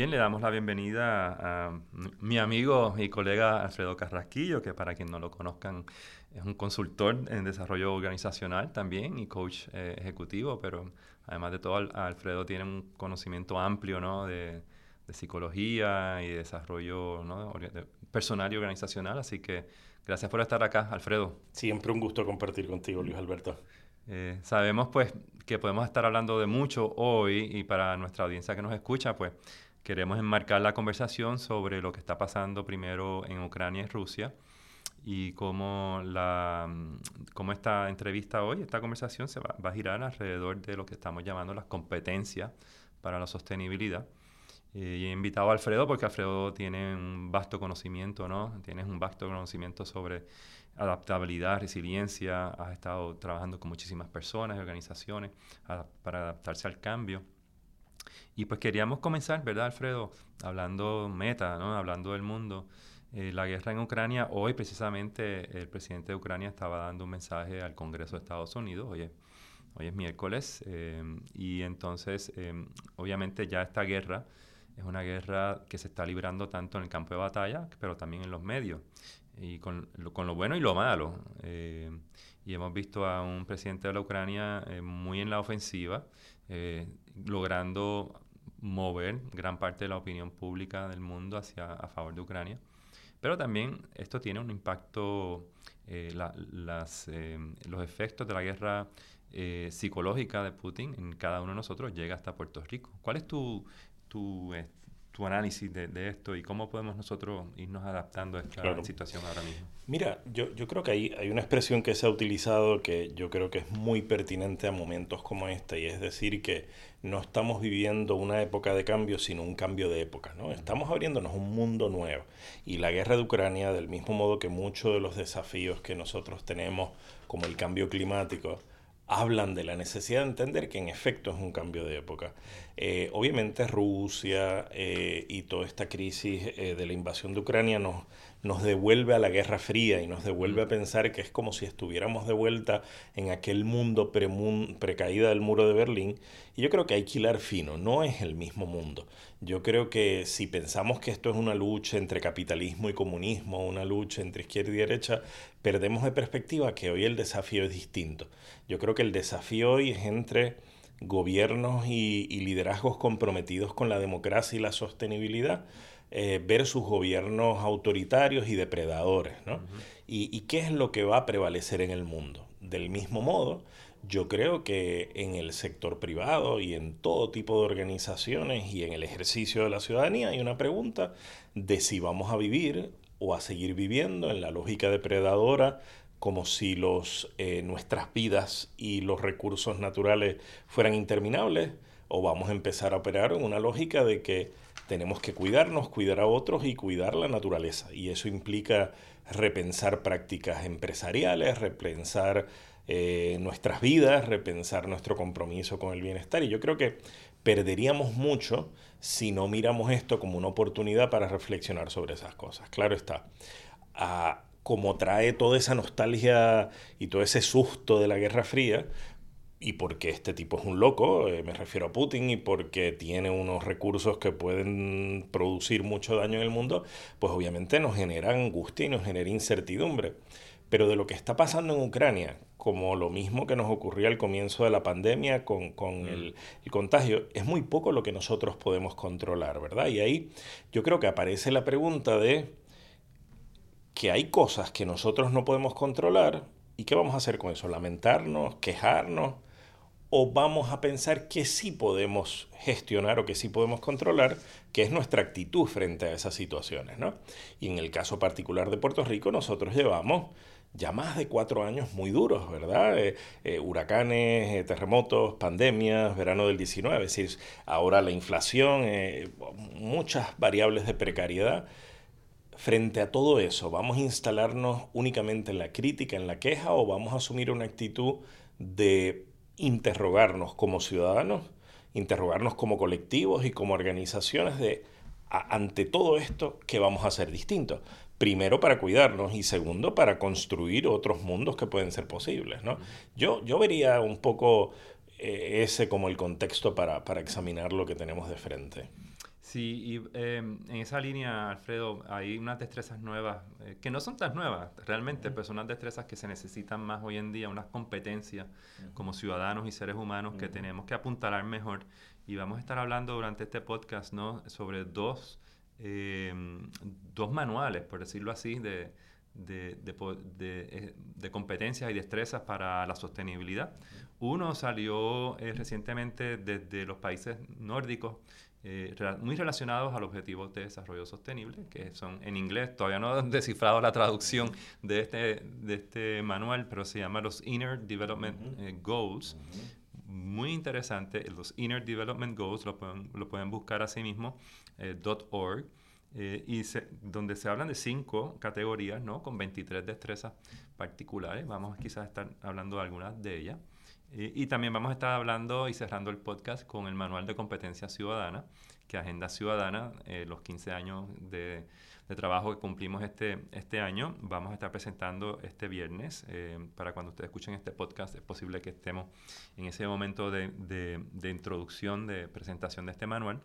Bien, le damos la bienvenida a mi amigo y colega Alfredo Carrasquillo, que para quien no lo conozcan es un consultor en desarrollo organizacional también y coach eh, ejecutivo, pero además de todo Alfredo tiene un conocimiento amplio ¿no? de, psicología y desarrollo personal y organizacional, así que gracias por estar acá, Alfredo. Siempre un gusto compartir contigo, Luis Alberto. Eh, sabemos pues que podemos estar hablando de mucho hoy y para nuestra audiencia que nos escucha, pues queremos enmarcar la conversación sobre lo que está pasando primero en Ucrania y Rusia y cómo, la, cómo esta entrevista hoy, esta conversación se va, a girar alrededor de lo que estamos llamando las competencias para la sostenibilidad. Eh, y he invitado a Alfredo porque Alfredo tiene un vasto conocimiento, ¿no? Tienes un vasto conocimiento sobre adaptabilidad, resiliencia, has estado trabajando con muchísimas personas y organizaciones para adaptarse al cambio. Y pues queríamos comenzar, ¿verdad, Alfredo? Hablando meta, ¿no? Hablando del mundo. Eh, la guerra en Ucrania, hoy precisamente el presidente de Ucrania estaba dando un mensaje al Congreso de Estados Unidos, hoy hoy es miércoles, eh, y entonces eh, obviamente ya esta guerra es una guerra que se está librando tanto en el campo de batalla, pero también en los medios, y con, con lo bueno y lo malo. y hemos visto a un presidente de la Ucrania muy en la ofensiva, logrando mover gran parte de la opinión pública del mundo hacia a favor de Ucrania. Pero también esto tiene un impacto, eh, eh, los efectos de la guerra eh, psicológica de Putin en cada uno de nosotros llega hasta Puerto Rico. ¿Cuál es tu, tu, tu análisis de, de, esto y cómo podemos nosotros irnos adaptando a esta situación ahora mismo? Mira, yo, yo creo que hay, hay una expresión que se ha utilizado que yo creo que es muy pertinente a momentos como este y es decir que no estamos viviendo una época de cambio, sino un cambio de época. ¿no? Estamos abriéndonos un mundo nuevo. Y la guerra de Ucrania, del mismo modo que muchos de los desafíos que nosotros tenemos, como el cambio climático, hablan de la necesidad de entender que en efecto es un cambio de época. Eh, obviamente Rusia eh, y toda esta crisis eh, de la invasión de Ucrania nos nos devuelve a la Guerra Fría y nos devuelve a pensar que es como si estuviéramos de vuelta en aquel mundo precaída del muro de Berlín. Y yo creo que hay que hilar fino, no es el mismo mundo. Yo creo que si pensamos que esto es una lucha entre capitalismo y comunismo, una lucha entre izquierda y derecha, perdemos de perspectiva que hoy el desafío es distinto. Yo creo que el desafío hoy es entre gobiernos y, y liderazgos comprometidos con la democracia y la sostenibilidad eh, ver sus gobiernos autoritarios y depredadores. ¿no? y, qué es lo que va a prevalecer en el mundo? Del mismo modo, yo creo que en el sector privado y en todo tipo de organizaciones y en el ejercicio de la ciudadanía hay una pregunta de si vamos a vivir o a seguir viviendo en la lógica depredadora como si eh, nuestras vidas y los recursos naturales fueran interminables, o vamos a empezar a operar en una lógica de que tenemos que cuidarnos, cuidar a otros y cuidar la naturaleza. Y eso implica repensar prácticas empresariales, repensar eh, nuestras vidas, repensar nuestro compromiso con el bienestar. Y yo creo que perderíamos mucho si no miramos esto como una oportunidad para reflexionar sobre esas cosas. Claro está. Ah, como trae toda esa nostalgia y todo ese susto de la Guerra Fría, y porque este tipo es un loco, eh, me refiero a Putin, y porque tiene unos recursos que pueden producir mucho daño en el mundo, pues obviamente nos genera angustia y nos genera incertidumbre. Pero de lo que está pasando en Ucrania, como lo mismo que nos ocurrió al comienzo de la pandemia con, con mm. el, el, contagio, es muy poco lo que nosotros podemos controlar, ¿verdad? Y ahí yo creo que aparece la pregunta de que hay cosas que nosotros no podemos controlar y qué vamos a hacer con eso, lamentarnos, quejarnos o vamos a pensar que sí podemos gestionar o que sí podemos controlar, que es nuestra actitud frente a esas situaciones. ¿no? Y en el caso particular de Puerto Rico, nosotros llevamos ya más de cuatro años muy duros, ¿verdad? Eh, eh, huracanes, eh, terremotos, pandemias, verano del 19, es decir, ahora la inflación, muchas variables de precariedad. Frente a todo eso, ¿vamos a instalarnos únicamente en la crítica, en la queja, o vamos a asumir una actitud de interrogarnos como ciudadanos, interrogarnos como colectivos y como organizaciones de ante todo esto, ¿qué vamos a hacer distinto? Primero para cuidarnos y segundo para construir otros mundos que pueden ser posibles. ¿no? Yo, yo vería un poco eh, ese como el contexto para, para examinar lo que tenemos de frente. Sí, y em, en esa línea, Alfredo, hay unas destrezas nuevas, eh, que no son tan nuevas realmente, pero son unas destrezas que se necesitan más hoy en día, unas competencias como ciudadanos y seres humanos que tenemos que apuntalar mejor. Y vamos a estar hablando durante este podcast ¿no? sobre dos, em, dos manuales, por decirlo así, de, de, eh, de, competencias y destrezas para la sostenibilidad. Uno salió eh, recientemente desde los países nórdicos, eh, muy relacionados al objetivo de desarrollo sostenible, que son en inglés, todavía no han descifrado la traducción de este, de este manual, pero se llama los Inner Development Goals. Muy interesante, los Inner Development Goals lo pueden, lo pueden buscar así mismo, .org. Eh, y donde se hablan de cinco categorías, ¿no? Con 23 destrezas particulares. Vamos quizás a estar hablando de algunas de ellas. Eh, y también vamos a estar hablando y cerrando el podcast con el Manual de Competencia Ciudadana, que Agenda Ciudadana, eh, los 15 años de, trabajo que cumplimos este, este año, vamos a estar presentando este viernes. para cuando ustedes escuchen este podcast, es posible que estemos en ese momento de, de, introducción, de presentación de este manual.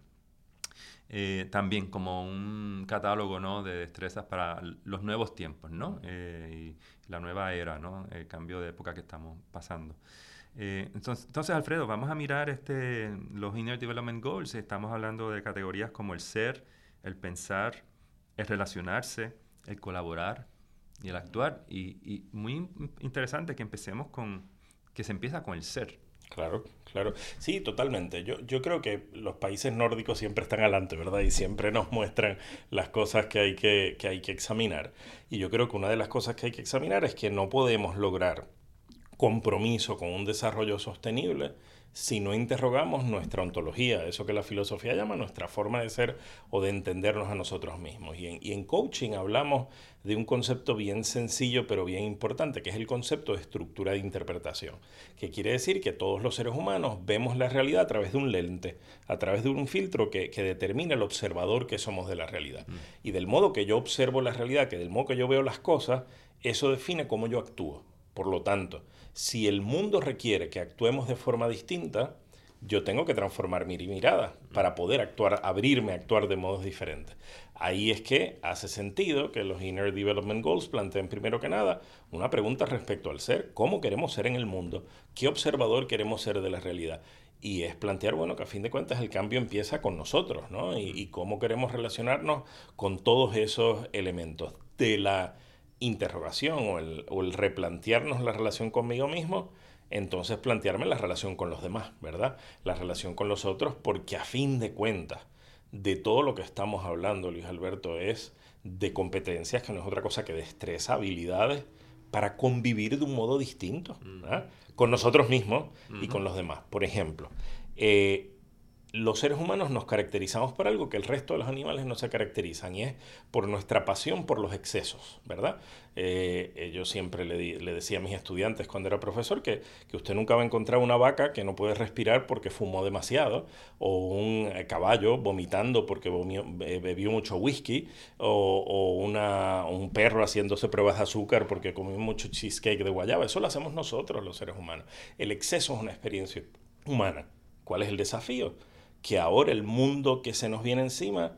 Eh, también como un catálogo ¿no? de destrezas para los nuevos tiempos ¿no? Eh, la nueva era, ¿no? el cambio de época que estamos pasando. Eh, entonces, entonces, Alfredo, vamos a mirar este, los Inner Development Goals. Estamos hablando de categorías como el ser, el pensar, el relacionarse, el colaborar y el actuar. Y, y muy interesante que empecemos con, que se empieza con el ser. Claro, claro. Sí, totalmente. Yo, yo creo que los países nórdicos siempre están adelante, ¿verdad? Y siempre nos muestran las cosas que hay que, que hay que examinar. Y yo creo que una de las cosas que hay que examinar es que no podemos lograr compromiso con un desarrollo sostenible si no interrogamos nuestra ontología, eso que la filosofía llama nuestra forma de ser o de entendernos a nosotros mismos. Y en, y en, coaching hablamos de un concepto bien sencillo pero bien importante, que es el concepto de estructura de interpretación, que quiere decir que todos los seres humanos vemos la realidad a través de un lente, a través de un filtro que, que determina el observador que somos de la realidad. Mm. Y del modo que yo observo la realidad, que del modo que yo veo las cosas, eso define cómo yo actúo. Por lo tanto, si el mundo requiere que actuemos de forma distinta, yo tengo que transformar mi mirada para poder actuar, abrirme a actuar de modos diferentes. Ahí es que hace sentido que los Inner Development Goals planteen primero que nada una pregunta respecto al ser, cómo queremos ser en el mundo, qué observador queremos ser de la realidad. Y es plantear, bueno, que a fin de cuentas el cambio empieza con nosotros, ¿no? Y, y cómo queremos relacionarnos con todos esos elementos de la interrogación o el, o el replantearnos la relación conmigo mismo, entonces plantearme la relación con los demás, ¿verdad? La relación con los otros, porque a fin de cuentas, de todo lo que estamos hablando, Luis Alberto, es de competencias, que no es otra cosa que destreza, habilidades para convivir de un modo distinto, ¿verdad? con nosotros mismos y con los demás. Por ejemplo, eh, los seres humanos nos caracterizamos por algo que el resto de los animales no se caracterizan y es por nuestra pasión por los excesos, ¿verdad? Eh, eh, yo siempre le, decía a mis estudiantes cuando era profesor que, que, usted nunca va a encontrar una vaca que no puede respirar porque fumó demasiado o un eh, caballo vomitando porque bebió mucho whisky o, o una, un perro haciéndose pruebas de azúcar porque comió mucho cheesecake de guayaba. Eso lo hacemos nosotros los seres humanos. El exceso es una experiencia humana. ¿Cuál es el desafío? Que ahora el mundo que se nos viene encima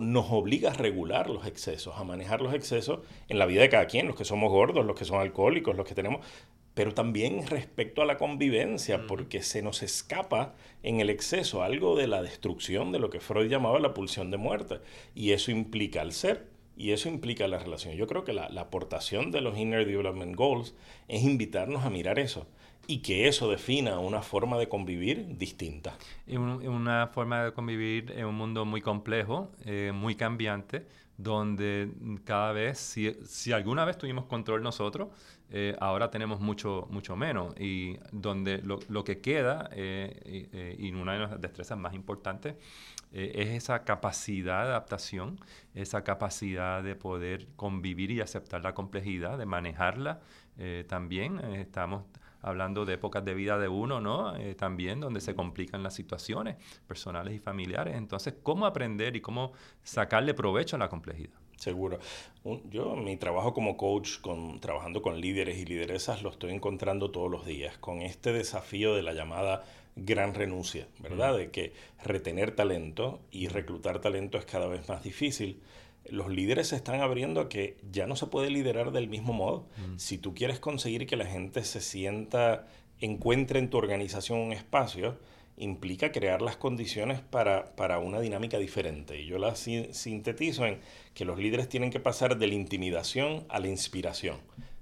nos obliga a regular los excesos, a manejar los excesos en la vida de cada quien, los que somos gordos, los que son alcohólicos, los que tenemos, pero también respecto a la convivencia, porque se nos escapa en el exceso algo de la destrucción de lo que Freud llamaba la pulsión de muerte, y eso implica el ser. Y eso implica la relación. Yo creo que la, la aportación de los Inner Development Goals es invitarnos a mirar eso y que eso defina una forma de convivir distinta. Una forma de convivir en un mundo muy complejo, eh, muy cambiante, donde cada vez, si, si, alguna vez tuvimos control nosotros, eh, ahora tenemos mucho, mucho menos. Y donde lo, lo que queda, eh, y una de las destrezas más importantes, es esa capacidad de adaptación, esa capacidad de poder convivir y aceptar la complejidad, de manejarla también. estamos hablando de épocas de vida de uno, ¿no? Eh, también donde se complican las situaciones personales y familiares. Entonces, ¿cómo aprender y cómo sacarle provecho a la complejidad? Seguro. yo mi trabajo como coach, con, trabajando con líderes y lideresas, lo estoy encontrando todos los días, con este desafío de la llamada gran renuncia, ¿verdad? De que retener talento y reclutar talento es cada vez más difícil. Los líderes se están abriendo a que ya no se puede liderar del mismo modo. Si tú quieres conseguir que la gente se sienta, encuentre en tu organización un espacio, implica crear las condiciones para, para una dinámica diferente. Y yo la sintetizo en que los líderes tienen que pasar de la intimidación a la inspiración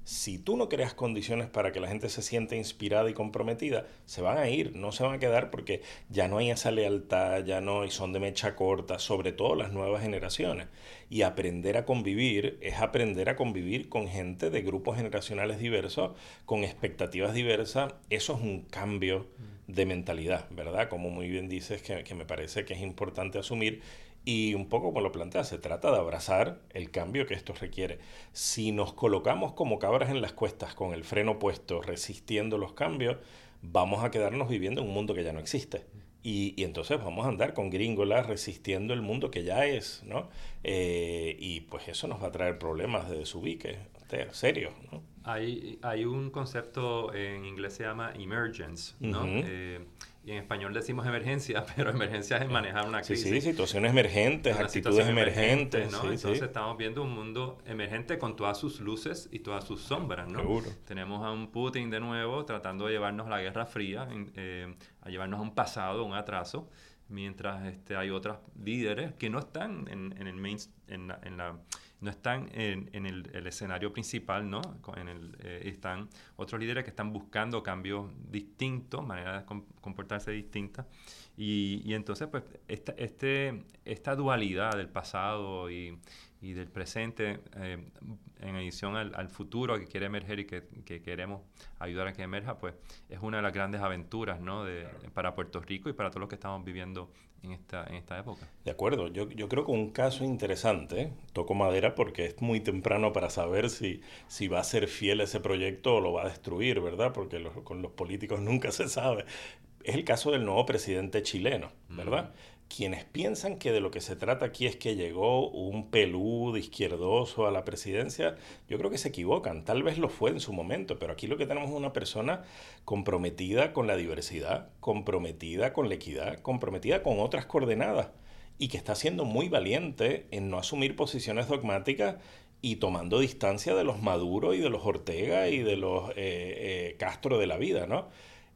si tú no creas condiciones para que la gente se sienta inspirada y comprometida, se van a ir, no se van a quedar porque ya no hay esa lealtad, ya no hay son de mecha corta, sobre todo las nuevas generaciones. Y aprender a convivir es aprender a convivir con gente de grupos generacionales diversos, con expectativas diversas. Eso es un cambio de mentalidad, ¿verdad? Como muy bien dices, que, que me parece que es importante asumir y un poco como lo plantea, se trata de abrazar el cambio que esto requiere. Si nos colocamos como cabras en las cuestas con el freno puesto, resistiendo los cambios, vamos a quedarnos viviendo en un mundo que ya no existe. Y, y entonces vamos a andar con gringolas resistiendo el mundo que ya es, ¿no? Eh, y pues eso nos va a traer problemas de desubique, serios, ¿no? Hay, hay un concepto en inglés se llama emergence, ¿no? Y en español decimos emergencia, pero emergencia es manejar una crisis. Sí, sí, situaciones emergentes, actitudes emergentes. ¿no? Entonces estamos viendo un mundo emergente con todas sus luces y todas sus sombras, ¿no? Seguro. Tenemos a un Putin de nuevo tratando de llevarnos a la Guerra Fría, eh, a llevarnos a un pasado, un atraso, mientras este, hay otros líderes que no están en, en el main, en en la no están en, en el, escenario principal, ¿no? En el, eh, están otros líderes que están buscando cambios distintos, maneras de comportarse distintas. Y, y, entonces, pues, esta, este, esta dualidad del pasado y, y del presente, eh, en adición al, al, futuro que quiere emerger y que, que, queremos ayudar a que emerja, pues es una de las grandes aventuras ¿no? de, para Puerto Rico y para todos los que estamos viviendo en esta, en esta época. De acuerdo, yo, yo creo que un caso interesante, toco madera porque es muy temprano para saber si, si va a ser fiel a ese proyecto o lo va a destruir, ¿verdad? Porque con los políticos nunca se sabe. Es el caso del nuevo presidente chileno, ¿verdad? quienes piensan que de lo que se trata aquí es que llegó un pelú de izquierdoso a la presidencia, yo creo que se equivocan. Tal vez lo fue en su momento, pero aquí lo que tenemos es una persona comprometida con la diversidad, comprometida con la equidad, comprometida con otras coordenadas y que está siendo muy valiente en no asumir posiciones dogmáticas y tomando distancia de los Maduro y de los Ortega y de los eh, eh, Castro de la vida, ¿no?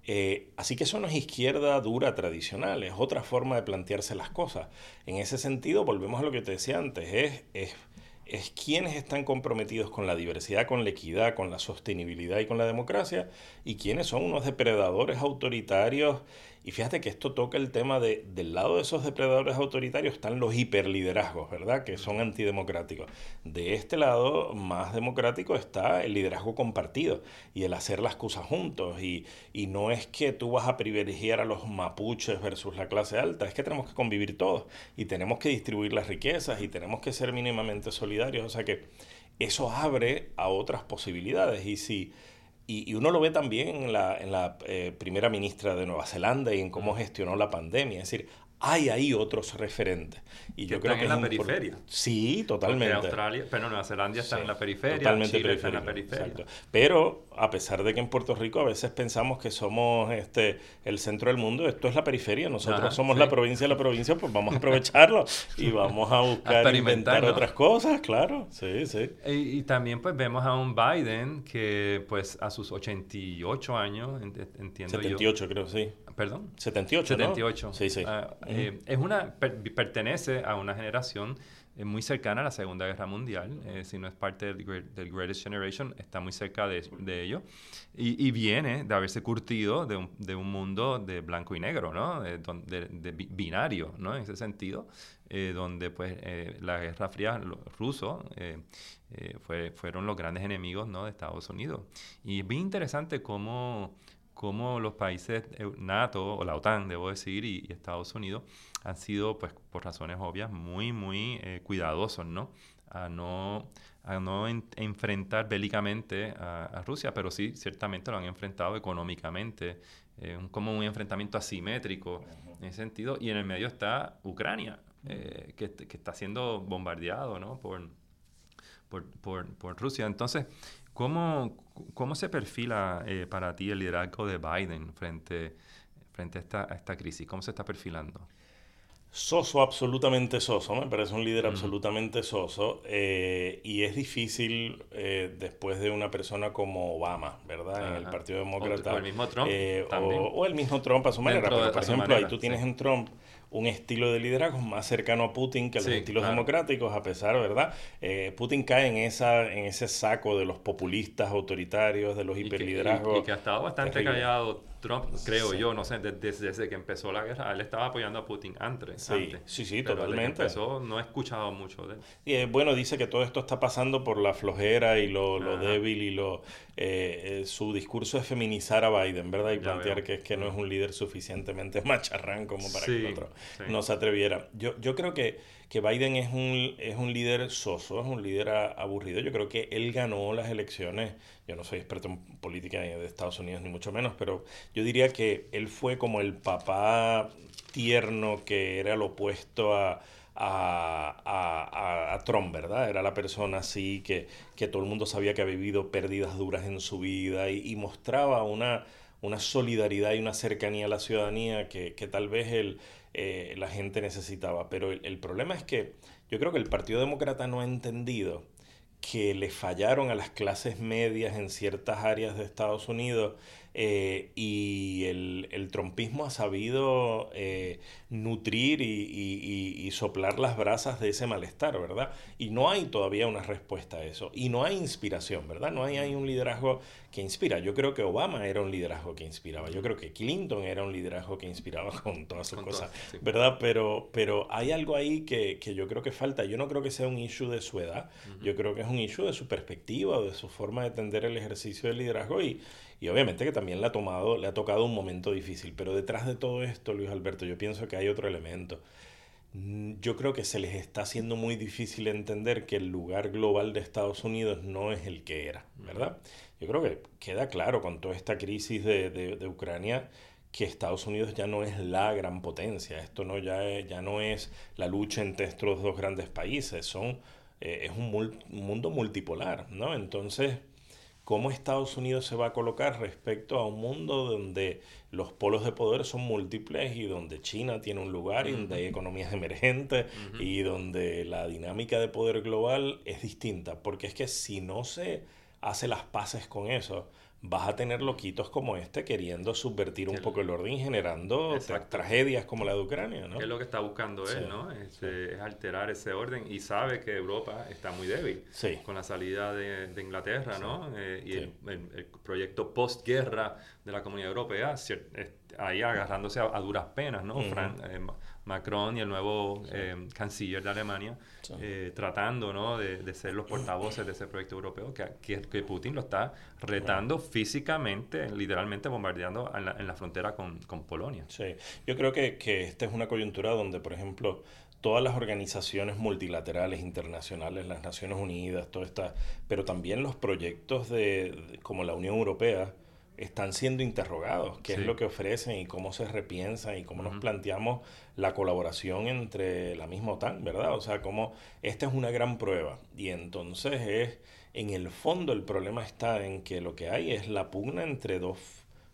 Eh, así que eso no es izquierda dura tradicional, es otra forma de plantearse las cosas. En ese sentido, volvemos a lo que te decía antes, es, es, es quienes están comprometidos con la diversidad, con la equidad, con la sostenibilidad y con la democracia, y quienes son unos depredadores autoritarios y fíjate que esto toca el tema de, del lado de esos depredadores autoritarios están los hiperliderazgos, ¿verdad? Que son antidemocráticos. De este lado, más democrático está el liderazgo compartido y el hacer las cosas juntos. Y, y no es que tú vas a privilegiar a los mapuches versus la clase alta, es que tenemos que convivir todos y tenemos que distribuir las riquezas y tenemos que ser mínimamente solidarios. O sea que eso abre a otras posibilidades. Y si y, uno lo ve también en la, en la eh, primera ministra de Nueva Zelanda y en cómo gestionó la pandemia. Es decir, hay ahí otros referentes. Y yo creo que en la periferia. Sí, totalmente. Australia, pero Nueva Zelanda está en la periferia, totalmente Chile está en la periferia. Pero a pesar de que en Puerto Rico a veces pensamos que somos este el centro del mundo, esto es la periferia, nosotros somos la provincia de la provincia, pues vamos a aprovecharlo y vamos a buscar inventar otras cosas, claro. Sí, sí. Y, y, también pues vemos a un Biden que pues a sus 88 años, entiendo 78 creo, sí. ¿Perdón? 78, 78. Sí, sí. Ah, eh, es una, pertenece a una generación eh, muy cercana a la Segunda Guerra Mundial, eh, si no es parte del, del, Greatest Generation, está muy cerca de, de ello, y, y, viene de haberse curtido de un, de un, mundo de blanco y negro, ¿no? De, de binario, ¿no? En ese sentido, donde pues la Guerra Fría ruso fue, fueron los grandes enemigos, ¿no? De Estados Unidos. Y es bien interesante cómo cómo los países NATO, o la OTAN, debo decir, y, Estados Unidos han sido, pues, por razones obvias, muy, muy eh, cuidadosos, ¿no? a no, a no enfrentar bélicamente a, Rusia, pero sí, ciertamente lo han enfrentado económicamente, eh, como un enfrentamiento asimétrico en ese sentido, y en el medio está Ucrania, eh, que, que, está siendo bombardeado ¿no? por, por, por, por Rusia. Entonces, ¿cómo, cómo se perfila eh, para ti el liderazgo de Biden frente, frente a, esta, a esta crisis? ¿Cómo se está perfilando? Soso, absolutamente soso, me parece un líder absolutamente soso eh, y es difícil eh, después de una persona como Obama, ¿verdad? En el Partido Demócrata. O, el mismo Trump. o, el mismo Trump a su manera, pero por ejemplo ahí tú tienes en Trump un estilo de liderazgo más cercano a Putin que a los estilos democráticos, a pesar, ¿verdad? Eh, Putin cae en, esa, en ese saco de los populistas autoritarios, de los hiperliderazgos. Y, que ha estado bastante callado Trump, creo yo, no sé, desde, que empezó la guerra, él estaba apoyando a Putin antes. Sí, sí, sí, totalmente. empezó, no he escuchado mucho de él. Y eh, bueno, dice que todo esto está pasando por la flojera y lo, lo débil y lo eh, su discurso es feminizar a Biden, ¿verdad? Y plantear que es que no es un líder suficientemente macharrán como para que otro no se atreviera. Yo, yo creo que, que Biden es un, es un líder soso, es un líder aburrido. Yo creo que él ganó las elecciones. Yo no soy experto en política de Estados Unidos, ni mucho menos, pero yo diría que él fue como el papá tierno que era lo opuesto a, a, a, Trump, ¿verdad? Era la persona así que, que, todo el mundo sabía que había vivido pérdidas duras en su vida y, mostraba una, una solidaridad y una cercanía a la ciudadanía que, que tal vez el, eh, la gente necesitaba. Pero el, problema es que yo creo que el Partido Demócrata no ha entendido que le fallaron a las clases medias en ciertas áreas de Estados Unidos eh, y el, el, trompismo ha sabido eh, nutrir y, soplar las brasas de ese malestar, ¿verdad? Y no hay todavía una respuesta a eso. Y no hay inspiración, ¿verdad? No hay, hay un liderazgo que inspira. Yo creo que Obama era un liderazgo que inspiraba. Yo creo que Clinton era un liderazgo que inspiraba con todas sus cosas, ¿verdad? Pero, pero hay algo ahí que, que, yo creo que falta. Yo no creo que sea un issue de su edad. Yo creo que es un issue de su perspectiva o de su forma de entender el ejercicio del liderazgo y y obviamente que también le ha, tomado, le ha tocado un momento difícil, pero detrás de todo esto, Luis Alberto, yo pienso que hay otro elemento. Mm, yo creo que se les está haciendo muy difícil entender que el lugar global de Estados Unidos no es el que era, ¿verdad? Yo creo que queda claro con toda esta crisis de, de, Ucrania que Estados Unidos ya no es la gran potencia, esto no ya, es, ya no es la lucha entre estos dos grandes países, son, eh, es un, un mundo multipolar, ¿no? Entonces cómo Estados Unidos se va a colocar respecto a un mundo donde los polos de poder son múltiples y donde China tiene un lugar y donde hay economías emergentes y donde la dinámica de poder global es distinta. Porque es que si no se hace las paces con eso, vas a tener loquitos como este queriendo subvertir un poco el orden y generando tragedias como la de Ucrania, ¿no? es lo que está buscando él, ¿no? Este, es, alterar ese orden y sabe que Europa está muy débil con la salida de, Inglaterra, ¿no? Eh, y el, proyecto postguerra de la Comunidad Europea, ahí agarrándose a, duras penas, ¿no? Macron y el nuevo eh, canciller de Alemania, eh, tratando ¿no? de, ser los portavoces de ese proyecto europeo, que, que, Putin lo está retando físicamente, literalmente bombardeando en la, frontera con, con, Polonia. Sí, yo creo que, que esta es una coyuntura donde, por ejemplo, todas las organizaciones multilaterales internacionales, las Naciones Unidas, todo está, pero también los proyectos de como la Unión Europea, están siendo interrogados, qué es lo que ofrecen y cómo se repiensan y cómo nos planteamos la colaboración entre la misma OTAN, ¿verdad? O sea, cómo esta es una gran prueba. Y entonces es, en el fondo el problema está en que lo que hay es la pugna entre dos,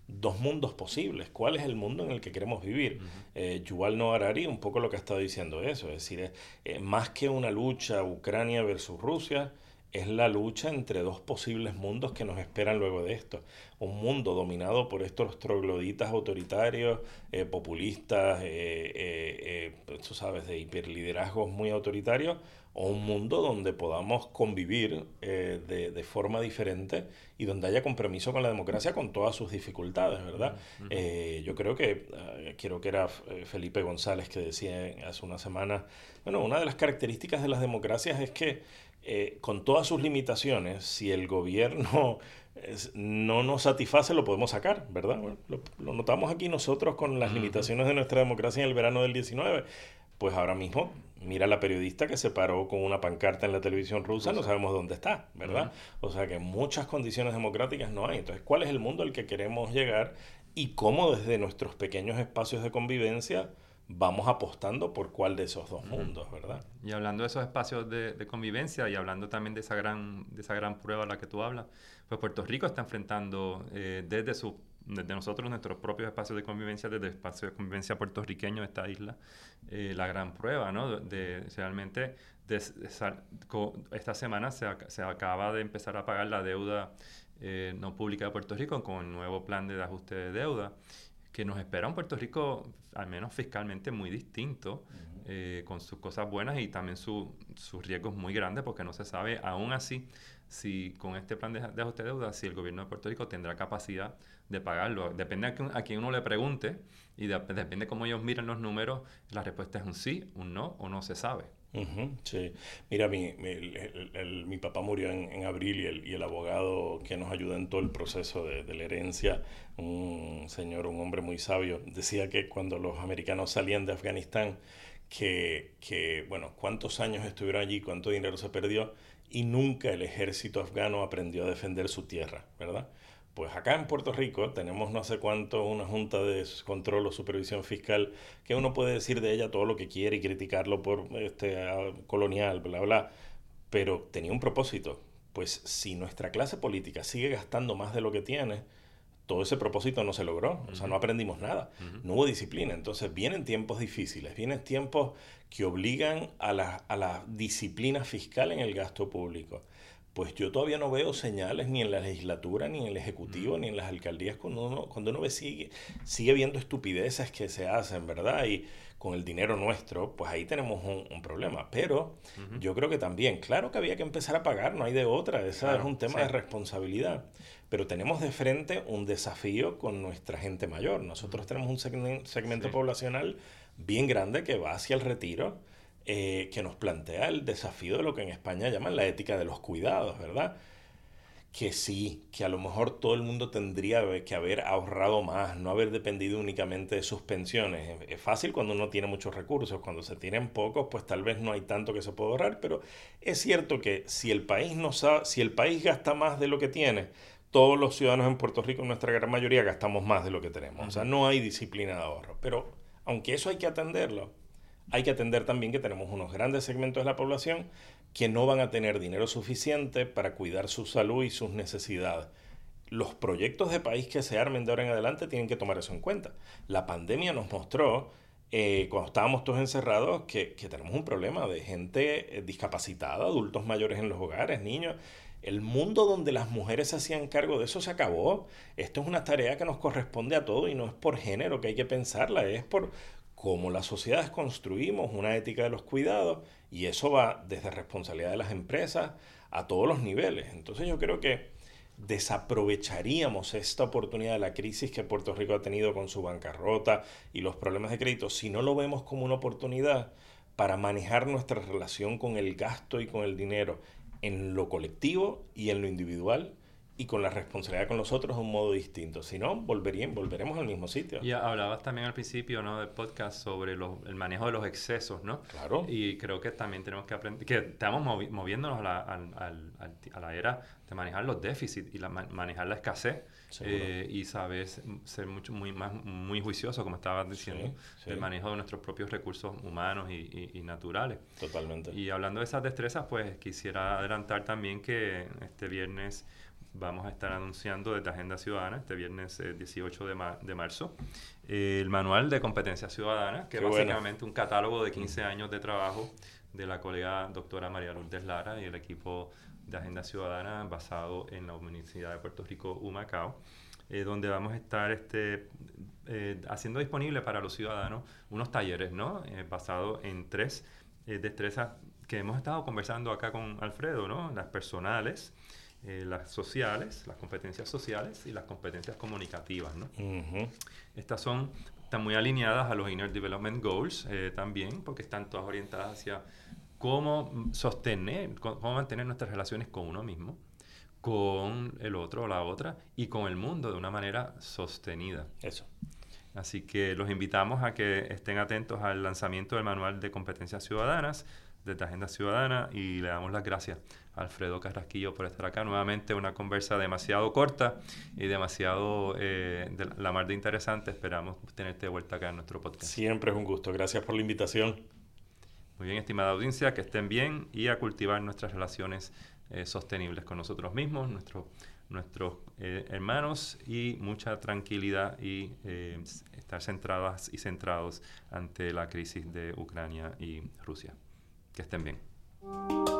dos mundos posibles. ¿Cuál es el mundo en el que queremos vivir? Eh, Yuval Noah Harari un poco lo que ha estado diciendo eso, es decir, eh, más que una lucha Ucrania versus Rusia, es la lucha entre dos posibles mundos que nos esperan luego de esto. Un mundo dominado por estos trogloditas autoritarios, eh, populistas, eh, eh, eh, tú sabes, de hiperliderazgos muy autoritarios, o un mundo donde podamos convivir de, de, forma diferente y donde haya compromiso con la democracia con todas sus dificultades, ¿verdad? yo creo que, quiero que era Felipe González que decía hace una semana, bueno, una de las características de las democracias es que eh, con todas sus limitaciones, si el gobierno no nos satisface, lo podemos sacar, ¿verdad? lo, notamos aquí nosotros con las limitaciones de nuestra democracia en el verano del 19. Pues ahora mismo mira la periodista que se paró con una pancarta en la televisión rusa, no sabemos dónde está, ¿verdad? O sea que muchas condiciones democráticas no hay. Entonces, ¿cuál es el mundo al que queremos llegar y cómo desde nuestros pequeños espacios de convivencia vamos apostando por cuál de esos dos mundos, ¿verdad? Y hablando de esos espacios de, convivencia y hablando también de esa gran, de esa gran prueba a la que tú hablas, pues Puerto Rico está enfrentando eh, desde su desde nosotros, nuestros propios espacios de convivencia, desde el espacio de convivencia puertorriqueño de esta isla, eh, la gran prueba, ¿no? De, realmente, esta semana se, se, acaba de empezar a pagar la deuda eh, no pública de Puerto Rico con el nuevo plan de ajuste de deuda, que nos espera un Puerto Rico, al menos fiscalmente, muy distinto, eh, con sus cosas buenas y también sus riesgos muy grandes, porque no se sabe aún así si con este plan de, de ajuste de deuda, si el gobierno de Puerto Rico tendrá capacidad de pagarlo. Depende a, quien uno le pregunte y depende cómo ellos miran los números, la respuesta es un sí, un no o no se sabe. Sí, mira, mi, mi, mi papá murió en, en abril y el, y el, abogado que nos ayudó en todo el proceso de, de, la herencia, un señor, un hombre muy sabio, decía que cuando los americanos salían de Afganistán, que, que bueno, cuántos años estuvieron allí, cuánto dinero se perdió y nunca el ejército afgano aprendió a defender su tierra, ¿verdad? Pues acá en Puerto Rico tenemos no sé cuánto una junta de control o supervisión fiscal que uno puede decir de ella todo lo que quiere y criticarlo por este colonial, bla, bla, pero tenía un propósito. Pues si nuestra clase política sigue gastando más de lo que tiene, todo ese propósito no se logró, o sea, no aprendimos nada, no hubo disciplina. Entonces vienen tiempos difíciles, vienen tiempos que obligan a la, a la disciplina fiscal en el gasto público pues yo todavía no veo señales ni en la legislatura, ni en el Ejecutivo, ni en las alcaldías, cuando uno, cuando uno ve, sigue, sigue viendo estupideces que se hacen, ¿verdad? Y con el dinero nuestro, pues ahí tenemos un, problema. Pero yo creo que también, claro que había que empezar a pagar, no hay de otra, ese es un tema de responsabilidad. Pero tenemos de frente un desafío con nuestra gente mayor. Nosotros tenemos un segmento poblacional bien grande que va hacia el retiro eh, que nos plantea el desafío de lo que en España llaman la ética de los cuidados, ¿verdad? Que sí, que a lo mejor todo el mundo tendría que haber ahorrado más, no haber dependido únicamente de sus pensiones. Es fácil cuando uno tiene muchos recursos, cuando se tienen pocos, pues tal vez no hay tanto que se pueda ahorrar, pero es cierto que si el país no sabe, si el país gasta más de lo que tiene, todos los ciudadanos en Puerto Rico, en nuestra gran mayoría, gastamos más de lo que tenemos. O sea, no hay disciplina de ahorro. Pero aunque eso hay que atenderlo, hay que atender también que tenemos unos grandes segmentos de la población que no van a tener dinero suficiente para cuidar su salud y sus necesidades. Los proyectos de país que se armen de ahora en adelante tienen que tomar eso en cuenta. La pandemia nos mostró, eh, cuando estábamos todos encerrados, que, que tenemos un problema de gente eh, discapacitada, adultos mayores en los hogares, niños. El mundo donde las mujeres se hacían cargo de eso se acabó. Esto es una tarea que nos corresponde a todos y no es por género que hay que pensarla, es por como las sociedades construimos una ética de los cuidados y eso va desde responsabilidad de las empresas a todos los niveles. Entonces yo creo que desaprovecharíamos esta oportunidad de la crisis que Puerto Rico ha tenido con su bancarrota y los problemas de crédito si no lo vemos como una oportunidad para manejar nuestra relación con el gasto y con el dinero en lo colectivo y en lo individual y con la responsabilidad con los otros de un modo distinto. Si no, volverían, volveremos al mismo sitio. Y hablabas también al principio ¿no? del podcast sobre el manejo de los excesos, ¿no? Claro. Y creo que también tenemos que aprender, que estamos moviéndonos a la, a, la, era de manejar los déficits y la, manejar la escasez. Eh, y sabes ser mucho muy más muy juicioso como estabas diciendo el manejo de nuestros propios recursos humanos y, y, naturales totalmente y hablando de esas destrezas pues quisiera adelantar también que este viernes vamos a estar anunciando desde Agenda Ciudadana este viernes 18 eh, de, marzo el manual de competencia ciudadana, que es básicamente un catálogo de 15 años de trabajo de la colega doctora María Lourdes Lara y el equipo de Agenda Ciudadana basado en la Universidad de Puerto Rico, Humacao, eh, donde vamos a estar este, eh, haciendo disponible para los ciudadanos unos talleres ¿no? basados en tres destrezas que hemos estado conversando acá con Alfredo, ¿no? las personales, eh, las sociales, las competencias sociales y las competencias comunicativas. ¿no? Estas son, están muy alineadas a los Inner Development Goals eh, también, porque están todas orientadas hacia cómo sostener, cómo mantener nuestras relaciones con uno mismo, con el otro o la otra y con el mundo de una manera sostenida. Eso. Así que los invitamos a que estén atentos al lanzamiento del Manual de Competencias Ciudadanas desde Agenda Ciudadana y le damos las gracias a Alfredo Carrasquillo por estar acá. Nuevamente una conversa demasiado corta y demasiado eh, de la mar de interesante. Esperamos tenerte de vuelta acá en nuestro podcast. Siempre es un gusto. Gracias por la invitación. Muy bien, estimada audiencia, que estén bien y a cultivar nuestras relaciones eh, sostenibles con nosotros mismos, nuestros nuestros eh, hermanos y mucha tranquilidad y eh, estar centradas y centrados ante la crisis de Ucrania y Rusia. Que estén bien.